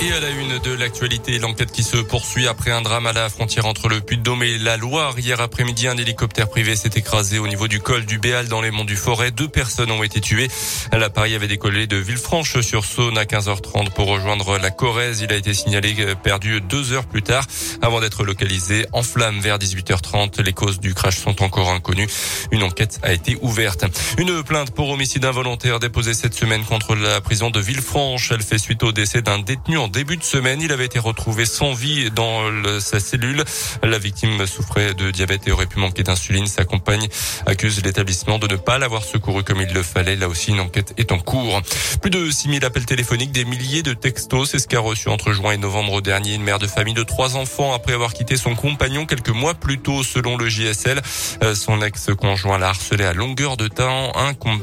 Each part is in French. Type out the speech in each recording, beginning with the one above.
Et à la une de l'actualité, l'enquête qui se poursuit après un drame à la frontière entre le Puy-de-Dôme et la Loire. Hier après-midi, un hélicoptère privé s'est écrasé au niveau du col du Béal dans les monts du Forêt. Deux personnes ont été tuées. L'appareil avait décollé de Villefranche-sur-Saône à 15h30 pour rejoindre la Corrèze. Il a été signalé perdu deux heures plus tard avant d'être localisé en flamme vers 18h30. Les causes du crash sont encore inconnues. Une enquête a été ouverte. Une plainte pour homicide involontaire déposée cette semaine contre la prison de Villefranche. Elle fait suite au décès d'un détenu en début de semaine. Il avait été retrouvé sans vie dans sa cellule. La victime souffrait de diabète et aurait pu manquer d'insuline. Sa compagne accuse l'établissement de ne pas l'avoir secouru comme il le fallait. Là aussi, une enquête est en cours. Plus de 6000 appels téléphoniques, des milliers de textos. C'est ce qu'a reçu entre juin et novembre dernier une mère de famille de trois enfants après avoir quitté son compagnon quelques mois plus tôt, selon le JSL. Euh, son ex-conjoint l'a harcelé à longueur de temps,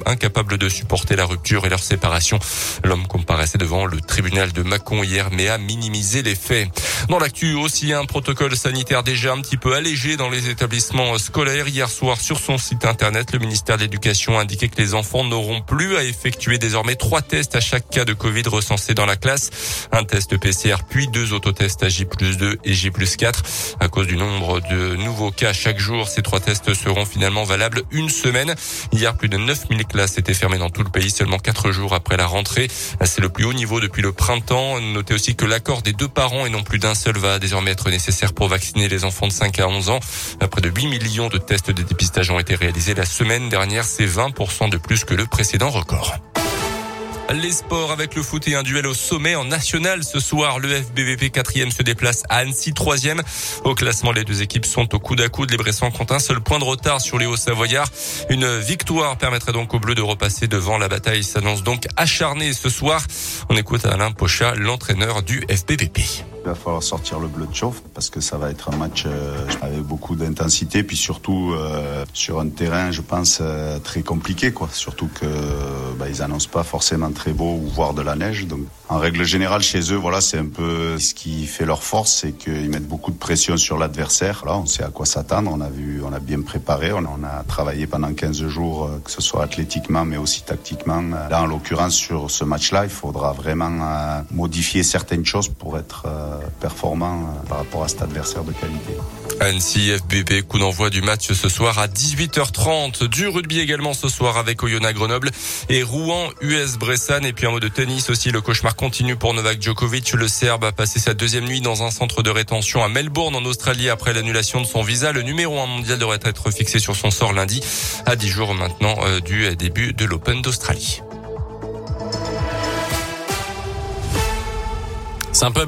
incapable de supporter la rupture et leur séparation. L'homme comparaissait devant le tribunal de hier mais à minimiser les faits. Dans l'actu aussi, un protocole sanitaire déjà un petit peu allégé dans les établissements scolaires. Hier soir, sur son site internet, le ministère de l'Éducation a indiqué que les enfants n'auront plus à effectuer désormais trois tests à chaque cas de Covid recensé dans la classe. Un test PCR puis deux autotests à J 2 et J 4. À cause du nombre de nouveaux cas chaque jour, ces trois tests seront finalement valables une semaine. Hier, plus de 9000 classes étaient fermées dans tout le pays seulement quatre jours après la rentrée. C'est le plus haut niveau depuis le printemps. Notez aussi que l'accord des deux parents et non plus d'un seul va désormais être nécessaire pour vacciner les enfants de 5 à 11 ans. Près de 8 millions de tests de dépistage ont été réalisés la semaine dernière. C'est 20% de plus que le précédent record. Les sports avec le foot et un duel au sommet en national ce soir. Le FBVP 4e se déplace à Annecy 3e. Au classement, les deux équipes sont au coude à coude. Les Bressans comptent un seul point de retard sur les Hauts-Savoyards. Une victoire permettrait donc aux Bleus de repasser devant. La bataille s'annonce donc acharnée ce soir. On écoute Alain Pochat, l'entraîneur du FBVP. Il va falloir sortir le bleu de chauffe parce que ça va être un match euh, avec beaucoup d'intensité, puis surtout euh, sur un terrain, je pense, euh, très compliqué, quoi. Surtout que bah, ils annoncent pas forcément très beau ou voir de la neige. Donc, en règle générale, chez eux, voilà, c'est un peu ce qui fait leur force, c'est qu'ils mettent beaucoup de pression sur l'adversaire. Là, on sait à quoi s'attendre. On a vu, on a bien préparé, on a, travaillé pendant 15 jours, que ce soit athlétiquement, mais aussi tactiquement. Là, en l'occurrence, sur ce match-là, il faudra vraiment modifier certaines choses pour être performant euh, par rapport à cet adversaire de qualité. Annecy FBB, coup d'envoi du match ce soir à 18h30. Du rugby également ce soir avec Oyonnax Grenoble et Rouen US Bressan. Et puis un mot de tennis aussi. Le cauchemar continue pour Novak Djokovic. Le Serbe a passé sa deuxième nuit dans un centre de rétention à Melbourne en Australie après l'annulation de son visa. Le numéro un mondial devrait être fixé sur son sort lundi à 10 jours maintenant euh, du début de l'Open d'Australie. C'est un peu